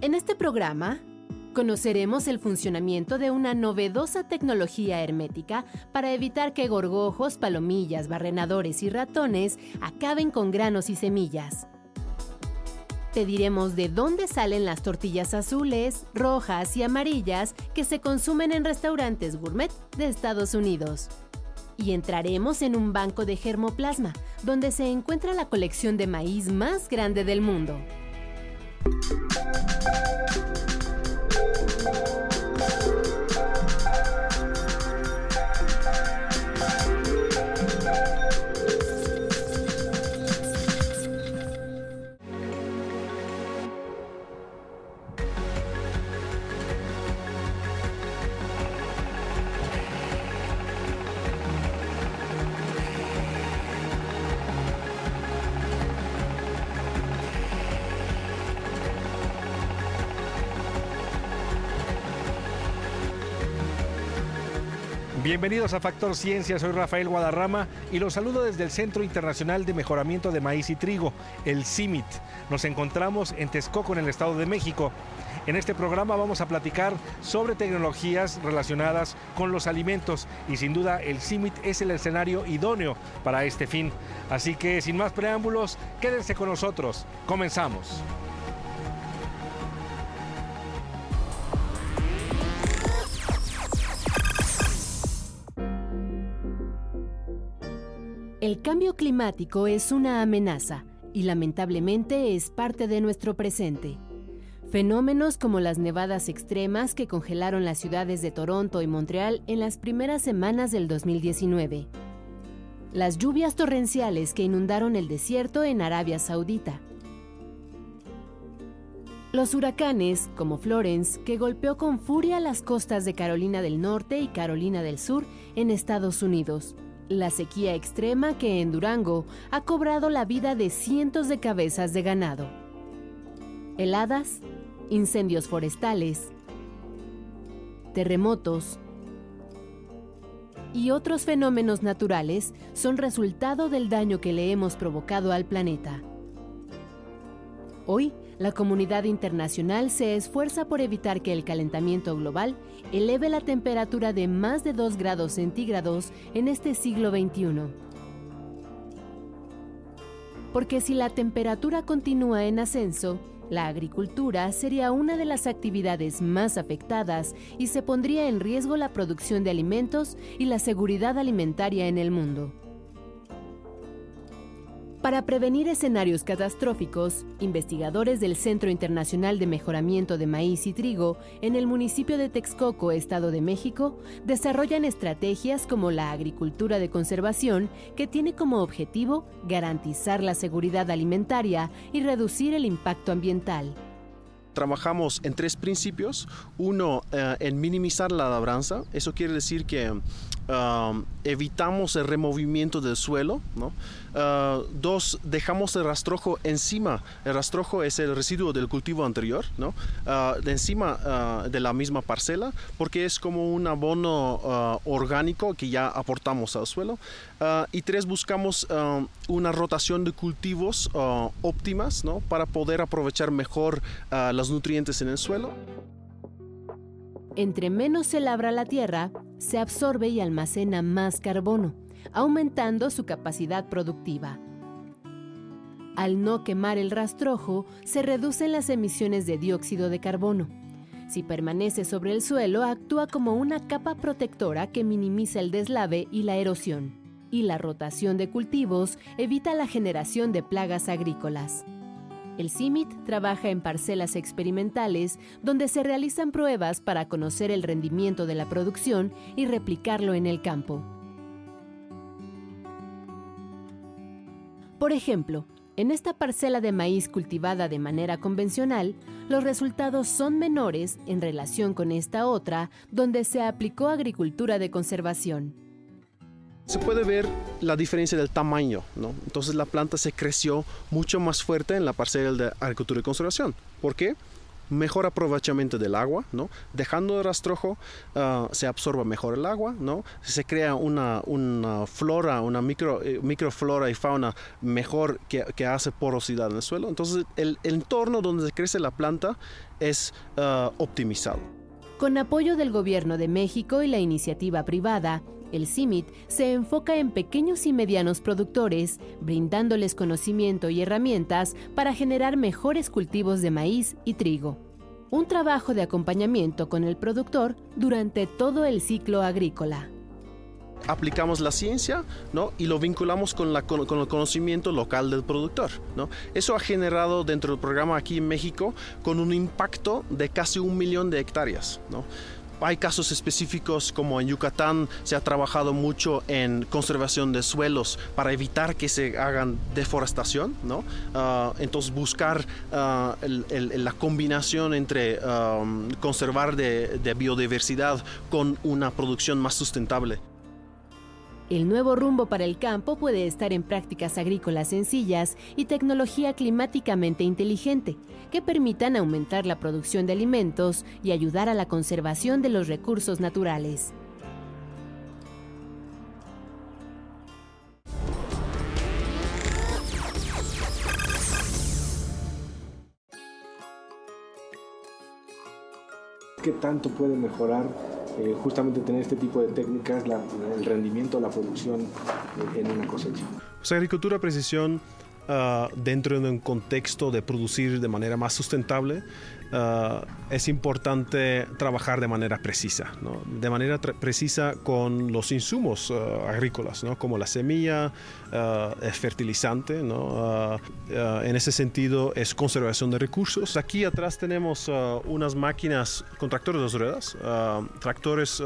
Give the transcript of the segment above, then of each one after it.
En este programa, conoceremos el funcionamiento de una novedosa tecnología hermética para evitar que gorgojos, palomillas, barrenadores y ratones acaben con granos y semillas. Te diremos de dónde salen las tortillas azules, rojas y amarillas que se consumen en restaurantes gourmet de Estados Unidos. Y entraremos en un banco de germoplasma, donde se encuentra la colección de maíz más grande del mundo. Bienvenidos a Factor Ciencia, soy Rafael Guadarrama y los saludo desde el Centro Internacional de Mejoramiento de Maíz y Trigo, el CIMIT. Nos encontramos en Texcoco, en el Estado de México. En este programa vamos a platicar sobre tecnologías relacionadas con los alimentos y sin duda el CIMIT es el escenario idóneo para este fin. Así que sin más preámbulos, quédense con nosotros. Comenzamos. El cambio climático es una amenaza y lamentablemente es parte de nuestro presente. Fenómenos como las nevadas extremas que congelaron las ciudades de Toronto y Montreal en las primeras semanas del 2019. Las lluvias torrenciales que inundaron el desierto en Arabia Saudita. Los huracanes, como Florence, que golpeó con furia las costas de Carolina del Norte y Carolina del Sur en Estados Unidos la sequía extrema que en Durango ha cobrado la vida de cientos de cabezas de ganado. Heladas, incendios forestales, terremotos y otros fenómenos naturales son resultado del daño que le hemos provocado al planeta. Hoy, la comunidad internacional se esfuerza por evitar que el calentamiento global eleve la temperatura de más de 2 grados centígrados en este siglo XXI. Porque si la temperatura continúa en ascenso, la agricultura sería una de las actividades más afectadas y se pondría en riesgo la producción de alimentos y la seguridad alimentaria en el mundo. Para prevenir escenarios catastróficos, investigadores del Centro Internacional de Mejoramiento de Maíz y Trigo en el municipio de Texcoco, Estado de México, desarrollan estrategias como la agricultura de conservación que tiene como objetivo garantizar la seguridad alimentaria y reducir el impacto ambiental trabajamos en tres principios. Uno, eh, en minimizar la labranza. Eso quiere decir que um, evitamos el removimiento del suelo. ¿no? Uh, dos, dejamos el rastrojo encima. El rastrojo es el residuo del cultivo anterior. Uh, encima uh, de la misma parcela, porque es como un abono orgánico que ya aportamos al suelo. y tres, buscamos una rotación de cultivos óptimas para poder aprovechar mejor los nutrientes en el suelo. Entre menos se labra la tierra, se absorbe y almacena más carbono aumentando su capacidad productiva. Al no quemar el rastrojo, se reducen las emisiones de dióxido de carbono. Si permanece sobre el suelo, actúa como una capa protectora que minimiza el deslave y la erosión. Y la rotación de cultivos evita la generación de plagas agrícolas. El CIMIT trabaja en parcelas experimentales donde se realizan pruebas para conocer el rendimiento de la producción y replicarlo en el campo. Por ejemplo, en esta parcela de maíz cultivada de manera convencional, los resultados son menores en relación con esta otra, donde se aplicó agricultura de conservación. Se puede ver la diferencia del tamaño, ¿no? Entonces la planta se creció mucho más fuerte en la parcela de agricultura de conservación. ¿Por qué? mejor aprovechamiento del agua, ¿no? Dejando el rastrojo ah, se absorba mejor el agua, ¿no? Se crea una, una flora, una micro, eh, microflora y fauna mejor que, que, hace porosidad en el suelo. Entonces el, entorno donde crece la planta es uh, optimizado. Con apoyo del Gobierno de México y la iniciativa privada, el CIMIT se enfoca en pequeños y medianos productores, brindándoles conocimiento y herramientas para generar mejores cultivos de maíz y trigo. Un trabajo de acompañamiento con el productor durante todo el ciclo agrícola aplicamos la ciencia ¿no? y lo vinculamos con, la, con, el conocimiento local del productor. ¿no? Eso ha generado dentro del programa aquí en México con un impacto de casi un millón de hectáreas. ¿no? hay casos específicos como en Yucatán se ha trabajado mucho en conservación de suelos para evitar que se hagan deforestación, ¿no? Ah, entonces buscar ah, la combinación entre um, conservar de biodiversidad con una producción más sustentable. El nuevo rumbo para el campo puede estar en prácticas agrícolas sencillas y tecnología climáticamente inteligente, que permitan aumentar la producción de alimentos y ayudar a la conservación de los recursos naturales. ¿Qué tanto puede mejorar eh, justamente tener este tipo de técnicas, el rendimiento, la producción eh, en una cosecha. Pues agricultura precisión ah, dentro de un contexto de producir de manera más sustentable Ah, es importante trabajar de manera precisa, de manera precisa con los insumos ah, agrícolas, como la semilla, uh, fertilizante, en ese sentido es conservación de recursos. Aquí atrás tenemos unas máquinas con tractores de dos ruedas, tractores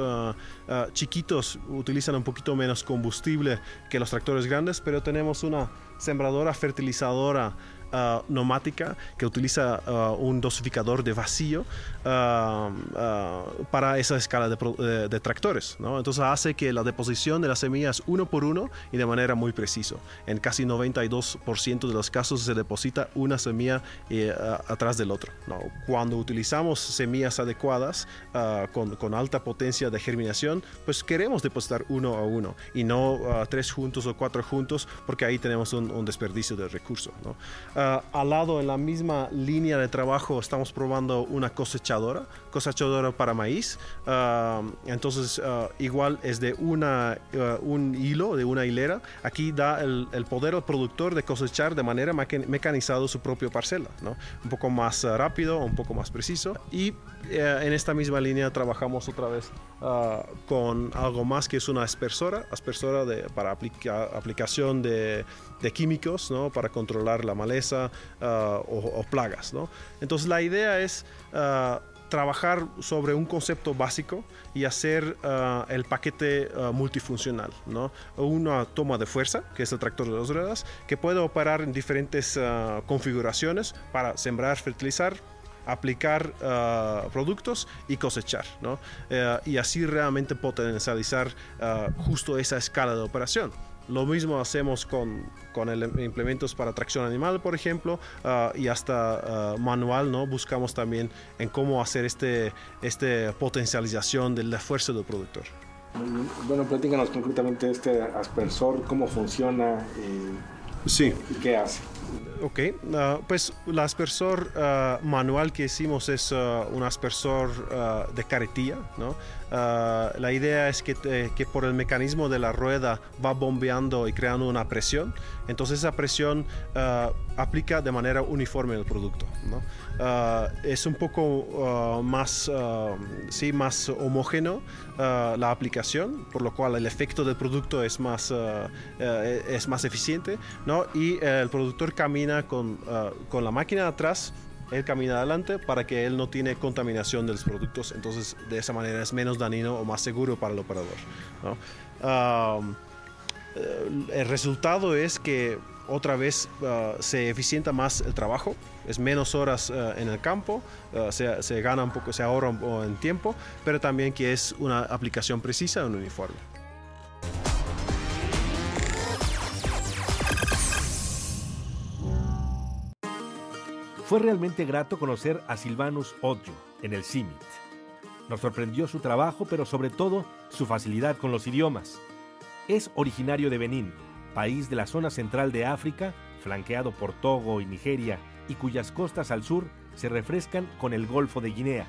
chiquitos utilizan un poquito menos combustible que los tractores grandes, pero tenemos una sembradora fertilizadora uh, neumática que utiliza uh, un dosificador de vacío uh, para esa escala de, de, tractores. ¿no? Entonces hace que la deposición de las semillas uno por uno y de manera muy preciso. En casi 92% de los casos se deposita una semilla eh, atrás del otro. Cuando utilizamos semillas adecuadas con, alta potencia de germinación, pues queremos depositar uno a uno y no tres juntos o cuatro juntos porque ahí tenemos un, desperdicio de recursos. Uh, al lado, en la misma línea de trabajo, estamos probando una cosechadora, cosechadora para maíz. Uh, entonces, uh, igual es de una, un hilo, de una hilera. Aquí da el, el, poder al productor de cosechar de manera mecanizada su propia parcela, ¿no? Un poco más rápido, un poco más preciso. Y en esta misma línea trabajamos otra vez con algo más que es una aspersora, aspersora de, para aplica, aplicación de, de químicos, ¿no? Para controlar la maleza Ah, o, plagas. Entonces la idea es ah, trabajar sobre un concepto básico y hacer ah, el paquete multifuncional. ¿no? Una toma de fuerza, que es el tractor de dos ruedas, que puede operar en diferentes configuraciones para sembrar, fertilizar, aplicar productos y cosechar, eh, y así realmente potencializar justo esa escala de operación. Lo mismo hacemos con, con el, implementos para tracción animal, por ejemplo, ah, y hasta ah, manual, ¿no? Buscamos también en cómo hacer este, este potencialización del esfuerzo del productor. Bueno, platícanos concretamente este aspersor, cómo funciona sí. y qué hace. Ok, ah, pues el aspersor manual que hicimos es un aspersor de carretilla, ¿no? La idea es que, que, por el mecanismo de la rueda va bombeando y creando una presión. Entonces esa presión uh, aplica de manera uniforme el producto. ¿no? Uh, es un poco más, sí, más homogéneo la aplicación, por lo cual el efecto del producto es más, es más eficiente. ¿no? Y el productor camina con, con la máquina atrás él camina adelante para que él no tiene contaminación de los productos, entonces de esa manera es menos dañino o más seguro para el operador. Eh, el resultado es que otra vez ah, se eficienta más el trabajo, es menos horas ah, en el campo, ah, se, se, gana un poco, se ahorra un poco en tiempo, pero también que es una aplicación precisa en uniforme. Fue realmente grato conocer a Silvanus Odio en el CIMIT. Nos sorprendió su trabajo, pero sobre todo su facilidad con los idiomas. Es originario de Benín, país de la zona central de África, flanqueado por Togo y Nigeria, y cuyas costas al sur se refrescan con el Golfo de Guinea.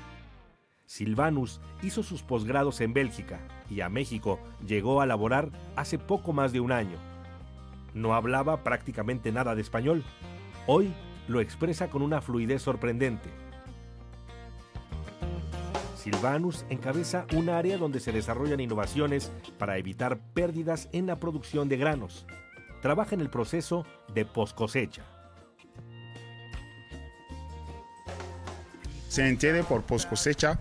Silvanus hizo sus posgrados en Bélgica y a México llegó a laborar hace poco más de un año. No hablaba prácticamente nada de español. Hoy lo expresa con una fluidez sorprendente. Silvanus encabeza un área donde se desarrollan innovaciones para evitar pérdidas en la producción de granos. Trabaja en el proceso de poscosecha. Se entiende por poscosecha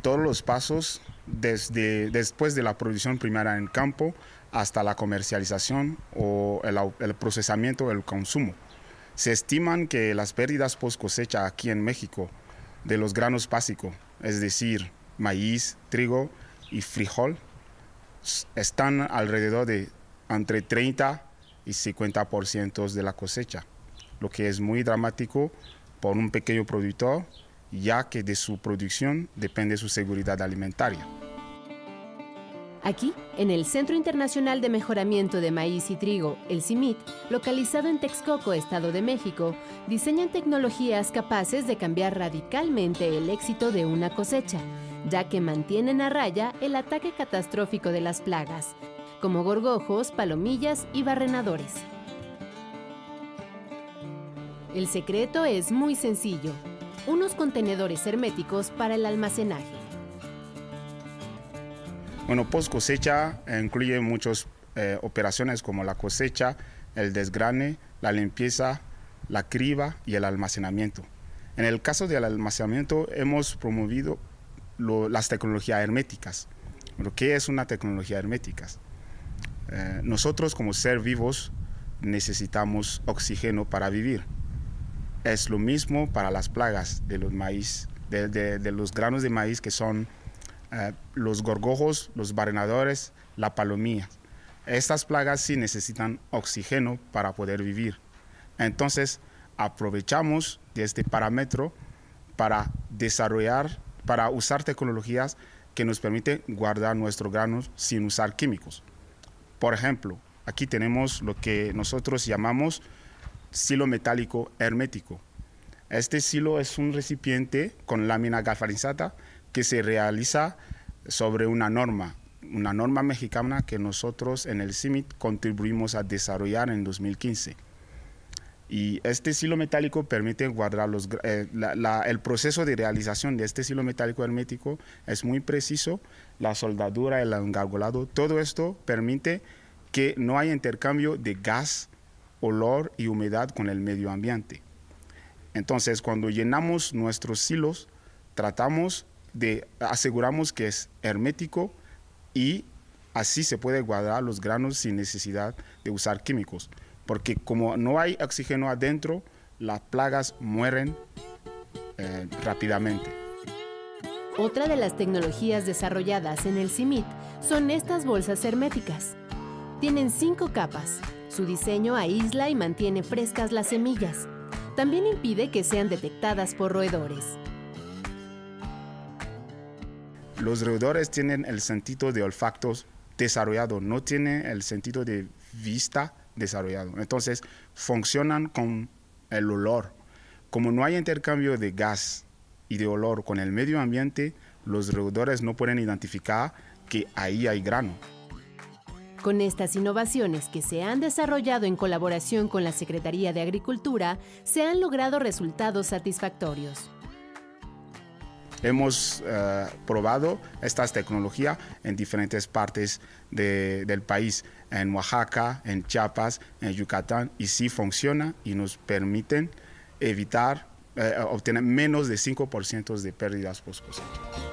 todos los pasos desde después de la producción primaria en campo hasta la comercialización o el, procesamiento o el consumo. Se estiman que las pérdidas post cosecha aquí en México de los granos básicos, es decir, maíz, trigo y frijol, están alrededor de entre 30 y 50% de la cosecha, lo que es muy dramático por un pequeño productor ya que de su producción depende su seguridad alimentaria. Aquí, en el Centro Internacional de Mejoramiento de Maíz y Trigo, el CIMIT, localizado en Texcoco, Estado de México, diseñan tecnologías capaces de cambiar radicalmente el éxito de una cosecha, ya que mantienen a raya el ataque catastrófico de las plagas, como gorgojos, palomillas y barrenadores. El secreto es muy sencillo, unos contenedores herméticos para el almacenaje. Bueno, post cosecha incluye muchas eh, operaciones como la cosecha, el desgrane, la limpieza, la criba y el almacenamiento. En el caso del almacenamiento hemos promovido las tecnologías herméticas. ¿Qué es una tecnología hermética? Eh, nosotros como ser vivos necesitamos oxígeno para vivir. Es lo mismo para las plagas de los maíz, de, los granos de maíz que son eh, los gorgojos, los barrenadores, la palomilla. Estas plagas sí necesitan oxígeno para poder vivir. Entonces, aprovechamos de este parámetro para desarrollar, para usar tecnologías que nos permiten guardar nuestros granos sin usar químicos. Por ejemplo, aquí tenemos lo que nosotros llamamos silo metálico hermético. Este silo es un recipiente con lámina galvanizada que se realiza sobre una norma, una norma mexicana que nosotros en el CIMIT contribuimos a desarrollar en 2015. Y este silo metálico permite guardar los... Eh, el proceso de realización de este silo metálico hermético es muy preciso, la soldadura, el engargolado, todo esto permite que no haya intercambio de gas olor y humedad con el medio ambiente. Entonces, cuando llenamos nuestros silos, tratamos de aseguramos que es hermético y así se puede guardar los granos sin necesidad de usar químicos, porque como no hay oxígeno adentro, las plagas mueren eh, rápidamente. Otra de las tecnologías desarrolladas en el CIMIT son estas bolsas herméticas. Tienen cinco capas, su diseño aísla y mantiene frescas las semillas. También impide que sean detectadas por roedores. Los roedores tienen el sentido de olfacto desarrollado, no tienen el sentido de vista desarrollado. Entonces, funcionan con el olor. Como no hay intercambio de gas y de olor con el medio ambiente, los roedores no pueden identificar que ahí hay grano. Con estas innovaciones que se han desarrollado en colaboración con la Secretaría de Agricultura, se han logrado resultados satisfactorios. Hemos eh, probado estas tecnologías en diferentes partes del país, en Oaxaca, en Chiapas, en Yucatán, y sí funciona y nos permiten evitar, eh, obtener menos de 5% de pérdidas post cosecha.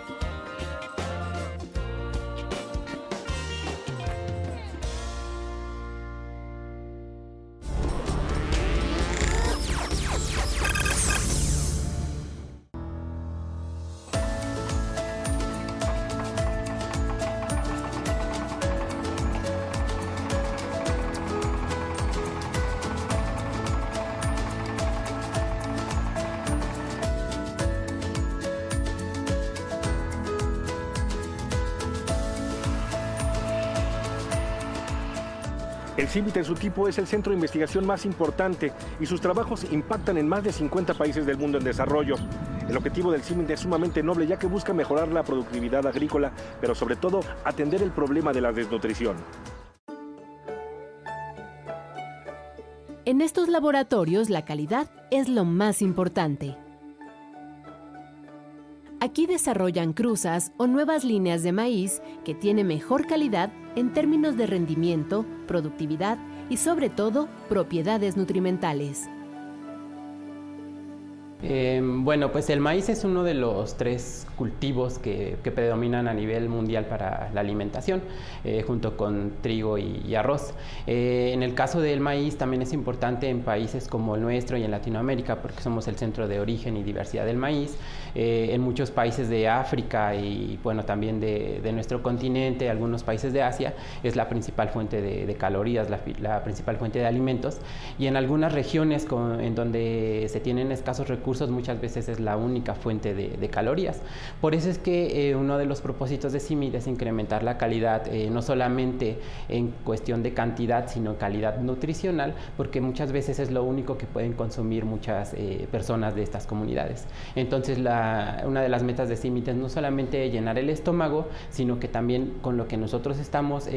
Es el centro de investigación más importante y sus trabajos impactan en más de 50 países del mundo en desarrollo. El objetivo del CIMIT es sumamente noble ya que busca mejorar la productividad agrícola, pero sobre todo atender el problema de la desnutrición. En estos laboratorios la calidad es lo más importante. Aquí desarrollan cruzas o nuevas líneas de maíz que tiene mejor calidad en términos de rendimiento, productividad y sobre todo propiedades nutrimentales. Eh, bueno, pues el maíz es uno de los tres cultivos que, predominan a nivel mundial para la alimentación, eh, junto con trigo y, arroz. Eh, en el caso del maíz también es importante en países como el nuestro y en Latinoamérica, porque somos el centro de origen y diversidad del maíz. en muchos países de África y bueno, también de, nuestro continente, algunos países de Asia, es la principal fuente de, calorías, la, principal fuente de alimentos. Y en algunas regiones en donde se tienen escasos recursos, muchas veces es la única fuente de, calorías. Por eso es que eh, uno de los propósitos de CIMID es incrementar la calidad, eh, no solamente en cuestión de cantidad, sino calidad nutricional, porque muchas veces es lo único que pueden consumir muchas eh, personas de estas comunidades. Entonces, una de las metas de CIMID es no solamente llenar el estómago, sino que también con lo que nosotros estamos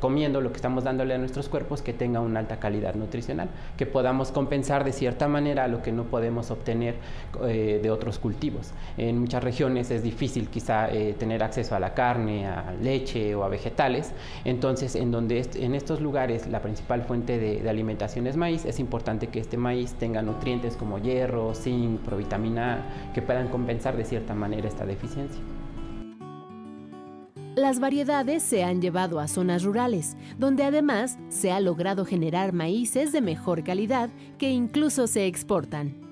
comiendo, lo que estamos dándole a nuestros cuerpos, que tenga una alta calidad nutricional, que podamos compensar de cierta manera lo que no podemos obtener eh, de otros cultivos. En muchas regiones es difícil quizá eh, tener acceso a la carne, a leche o a vegetales, entonces en donde en estos lugares la principal fuente de, alimentación es maíz, es importante que este maíz tenga nutrientes como hierro, zinc, provitamina A, que puedan compensar de cierta manera esta deficiencia. Las variedades se han llevado a zonas rurales, donde además se ha logrado generar maíces de mejor calidad que incluso se exportan.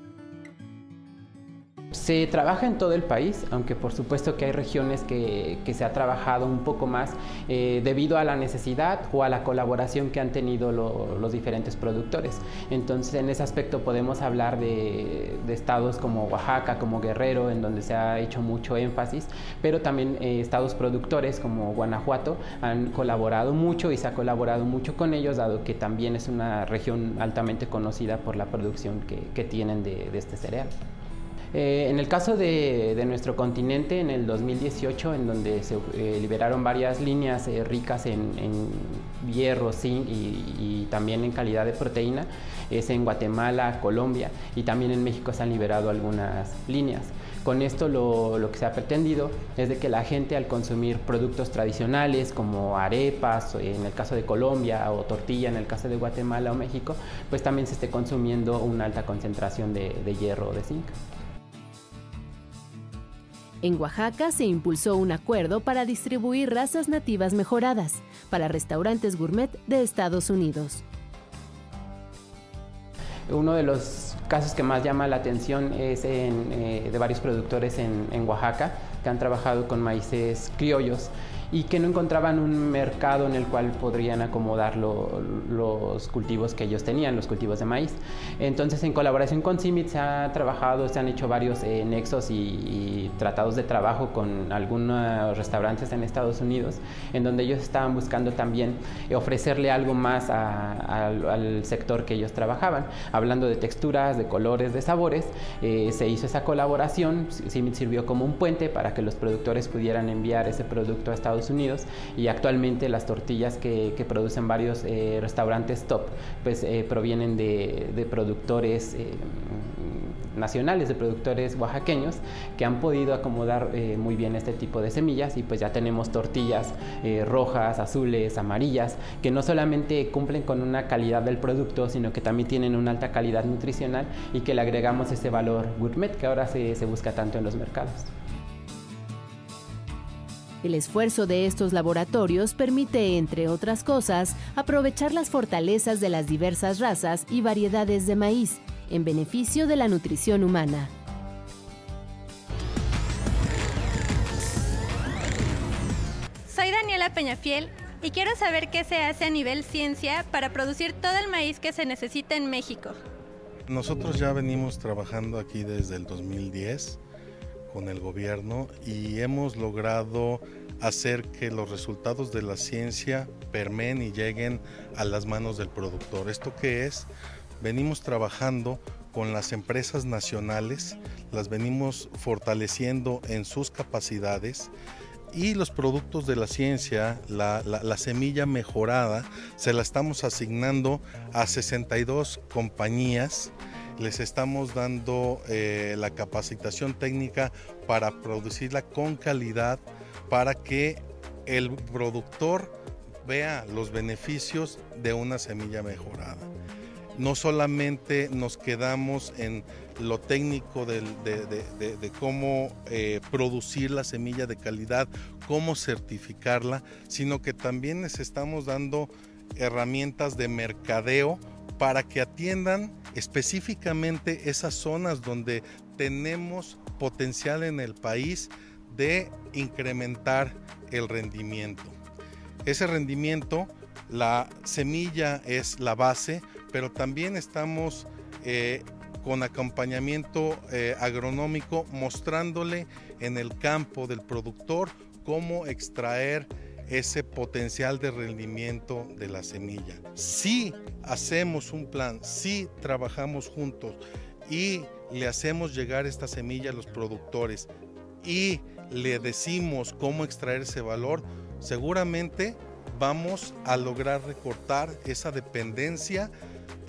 Se trabaja en todo el país, aunque por supuesto que hay regiones que, se ha trabajado un poco más eh, debido a la necesidad o a la colaboración que han tenido los diferentes productores. Entonces en ese aspecto podemos hablar de, estados como Oaxaca, como Guerrero, en donde se ha hecho mucho énfasis, pero también eh, estados productores como Guanajuato han colaborado mucho y se ha colaborado mucho con ellos, dado que también es una región altamente conocida por la producción que, tienen de este cereal. Eh, en el caso de, nuestro continente, en el 2018, en donde se eh, liberaron varias líneas eh, ricas en, hierro, zinc y, también en calidad de proteína, es en Guatemala, Colombia y también en México se han liberado algunas líneas. Con esto lo, que se ha pretendido es de que la gente al consumir productos tradicionales como arepas, en el caso de Colombia, o tortilla en el caso de Guatemala o México, pues también se esté consumiendo una alta concentración de hierro o de zinc. En Oaxaca se impulsó un acuerdo para distribuir razas nativas mejoradas para restaurantes gourmet de Estados Unidos. Uno de los casos que más llama la atención es eh, de varios productores en Oaxaca que han trabajado con maíces criollos y que no encontraban un mercado en el cual podrían acomodar los cultivos que ellos tenían, los cultivos de maíz. Entonces, en colaboración con CIMIT se ha trabajado, se han hecho varios eh, nexos y, tratados de trabajo con algunos restaurantes en Estados Unidos, en donde ellos estaban buscando también ofrecerle algo más al sector que ellos trabajaban. Hablando de texturas, de colores, de sabores, eh, se hizo esa colaboración, CIMIT sirvió como un puente para que los productores pudieran enviar ese producto a Estados Unidos y actualmente las tortillas que, producen varios eh, restaurantes top pues eh, provienen de, productores eh, nacionales, de productores oaxaqueños que han podido acomodar muy bien este tipo de semillas y pues ya tenemos tortillas rojas, azules, amarillas que no solamente cumplen con una calidad del producto sino que también tienen una alta calidad nutricional y que le agregamos ese valor gourmet que ahora se busca tanto en los mercados. El esfuerzo de estos laboratorios permite, entre otras cosas, aprovechar las fortalezas de las diversas razas y variedades de maíz, en beneficio de la nutrición humana. Soy Daniela Peñafiel y quiero saber qué se hace a nivel ciencia para producir todo el maíz que se necesita en México. Nosotros ya venimos trabajando aquí desde el 2010 con el gobierno y hemos logrado hacer que los resultados de la ciencia permeen y lleguen a las manos del productor. ¿Esto qué es? Venimos trabajando con las empresas nacionales, las venimos fortaleciendo en sus capacidades y los productos de la ciencia, la, semilla mejorada, se la estamos asignando a 62 compañías. Les estamos dando eh, la capacitación técnica para producirla con calidad, para que el productor vea los beneficios de una semilla mejorada. No solamente nos quedamos en lo técnico de, cómo eh, producir la semilla de calidad, cómo certificarla, sino que también les estamos dando herramientas de mercadeo para que atiendan específicamente esas zonas donde tenemos potencial en el país de incrementar el rendimiento. Ese rendimiento, la semilla es la base, pero también estamos eh, con acompañamiento eh, agronómico mostrándole en el campo del productor cómo extraer ese potencial de rendimiento de la semilla. Si hacemos un plan, si trabajamos juntos y le hacemos llegar esta semilla a los productores y le decimos cómo extraer ese valor, seguramente vamos a lograr recortar esa dependencia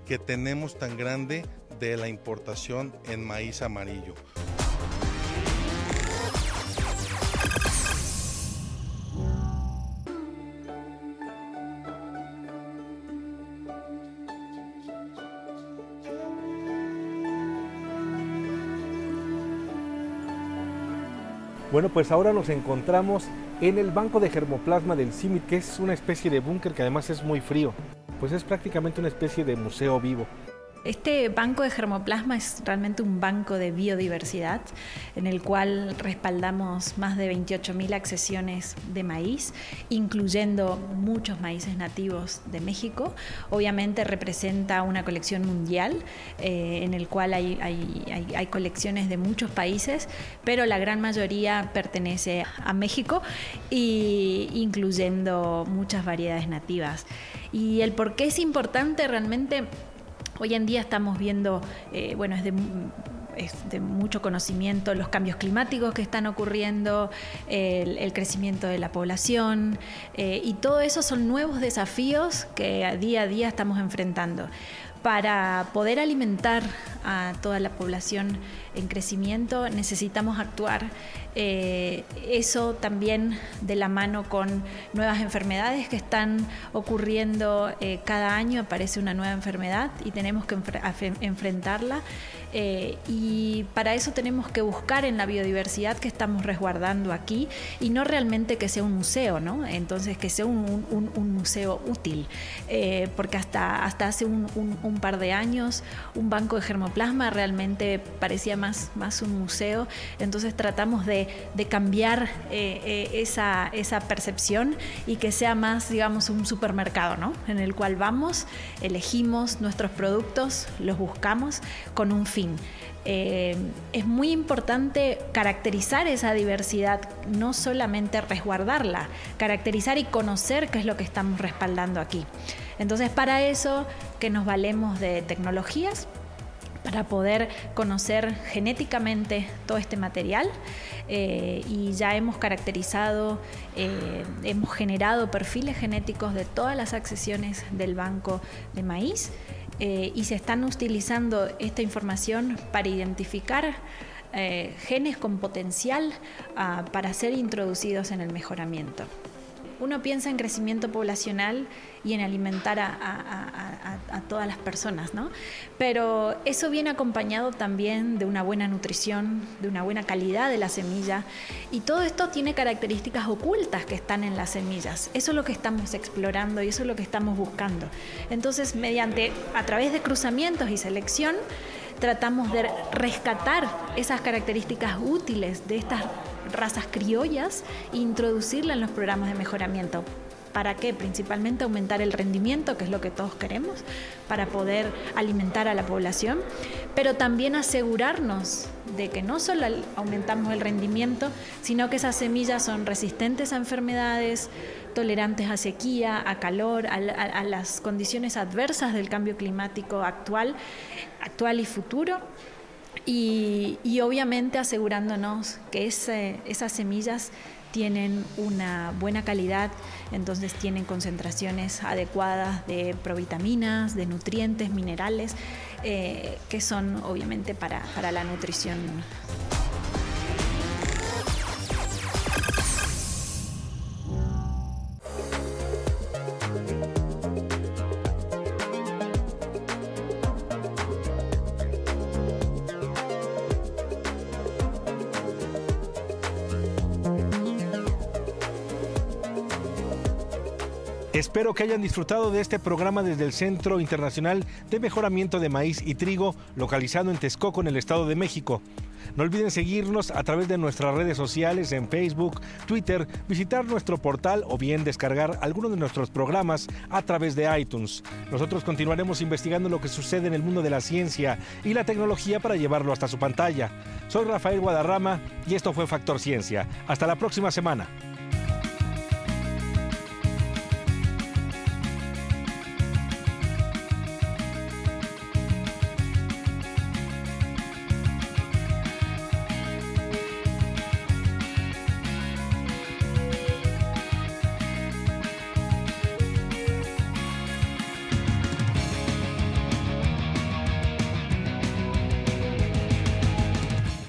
que tenemos tan grande de la importación en maíz amarillo. Bueno, pues ahora nos encontramos en el banco de germoplasma del CIMIT, que es una especie de búnker que además es muy frío. Pues es prácticamente una especie de museo vivo. Este banco de germoplasma es realmente un banco de biodiversidad en el cual respaldamos más de 28.000 accesiones de maíz, incluyendo muchos maíces nativos de México. Obviamente representa una colección mundial eh, en el cual hay, hay, colecciones de muchos países, pero la gran mayoría pertenece a México y incluyendo muchas variedades nativas. Y el por qué es importante realmente Hoy en día estamos viendo, eh, bueno, es de, mucho conocimiento los cambios climáticos que están ocurriendo, el, crecimiento de la población eh, y todo eso son nuevos desafíos que día a día estamos enfrentando. Para poder alimentar a toda la población en crecimiento necesitamos actuar. Eh, eso también de la mano con nuevas enfermedades que están ocurriendo eh, cada año, aparece una nueva enfermedad y tenemos que enfrentarla. Eh, y para eso tenemos que buscar en la biodiversidad que estamos resguardando aquí y no realmente que sea un museo, ¿no? Entonces que sea un, museo útil, porque hasta, hasta hace un, par de años un banco de germoplasma realmente parecía más más, un museo. Entonces tratamos de, cambiar eh, eh, esa, esa, percepción y que sea más, digamos, un supermercado, ¿no? En el cual vamos, elegimos nuestros productos, los buscamos con un fin. Eh, es muy importante caracterizar esa diversidad, no solamente resguardarla, caracterizar y conocer qué es lo que estamos respaldando aquí. Entonces, para eso que nos valemos de tecnologías, para poder conocer genéticamente todo este material eh, y ya hemos caracterizado, eh, hemos generado perfiles genéticos de todas las accesiones del banco de maíz eh, y se están utilizando esta información para identificar genes con potencial ah, para ser introducidos en el mejoramiento uno piensa en crecimiento poblacional y en alimentar a, todas las personas, ¿no? Pero eso viene acompañado también de una buena nutrición, de una buena calidad de la semilla y todo esto tiene características ocultas que están en las semillas. Eso es lo que estamos explorando y eso es lo que estamos buscando. Entonces, mediante, a través de cruzamientos y selección, tratamos de rescatar esas características útiles de estas razas criollas e introducirlas en los programas de mejoramiento. ¿Para qué? Principalmente aumentar el rendimiento, que es lo que todos queremos, para poder alimentar a la población, pero también asegurarnos de que no solo aumentamos el rendimiento, sino que esas semillas son resistentes a enfermedades, tolerantes a sequía, a calor, a, las condiciones adversas del cambio climático actual, actual y futuro. Y, obviamente asegurándonos que esas semillas tienen una buena calidad, entonces tienen concentraciones adecuadas de provitaminas, de nutrientes, minerales, eh, que son obviamente para, para la nutrición Espero que hayan disfrutado de este programa desde el Centro Internacional de Mejoramiento de Maíz y Trigo, localizado en Texcoco, en el Estado de México. No olviden seguirnos a través de nuestras redes sociales en Facebook, Twitter, visitar nuestro portal o bien descargar alguno de nuestros programas a través de iTunes. Nosotros continuaremos investigando lo que sucede en el mundo de la ciencia y la tecnología para llevarlo hasta su pantalla. Soy Rafael Guadarrama y esto fue Factor Ciencia. Hasta la próxima semana.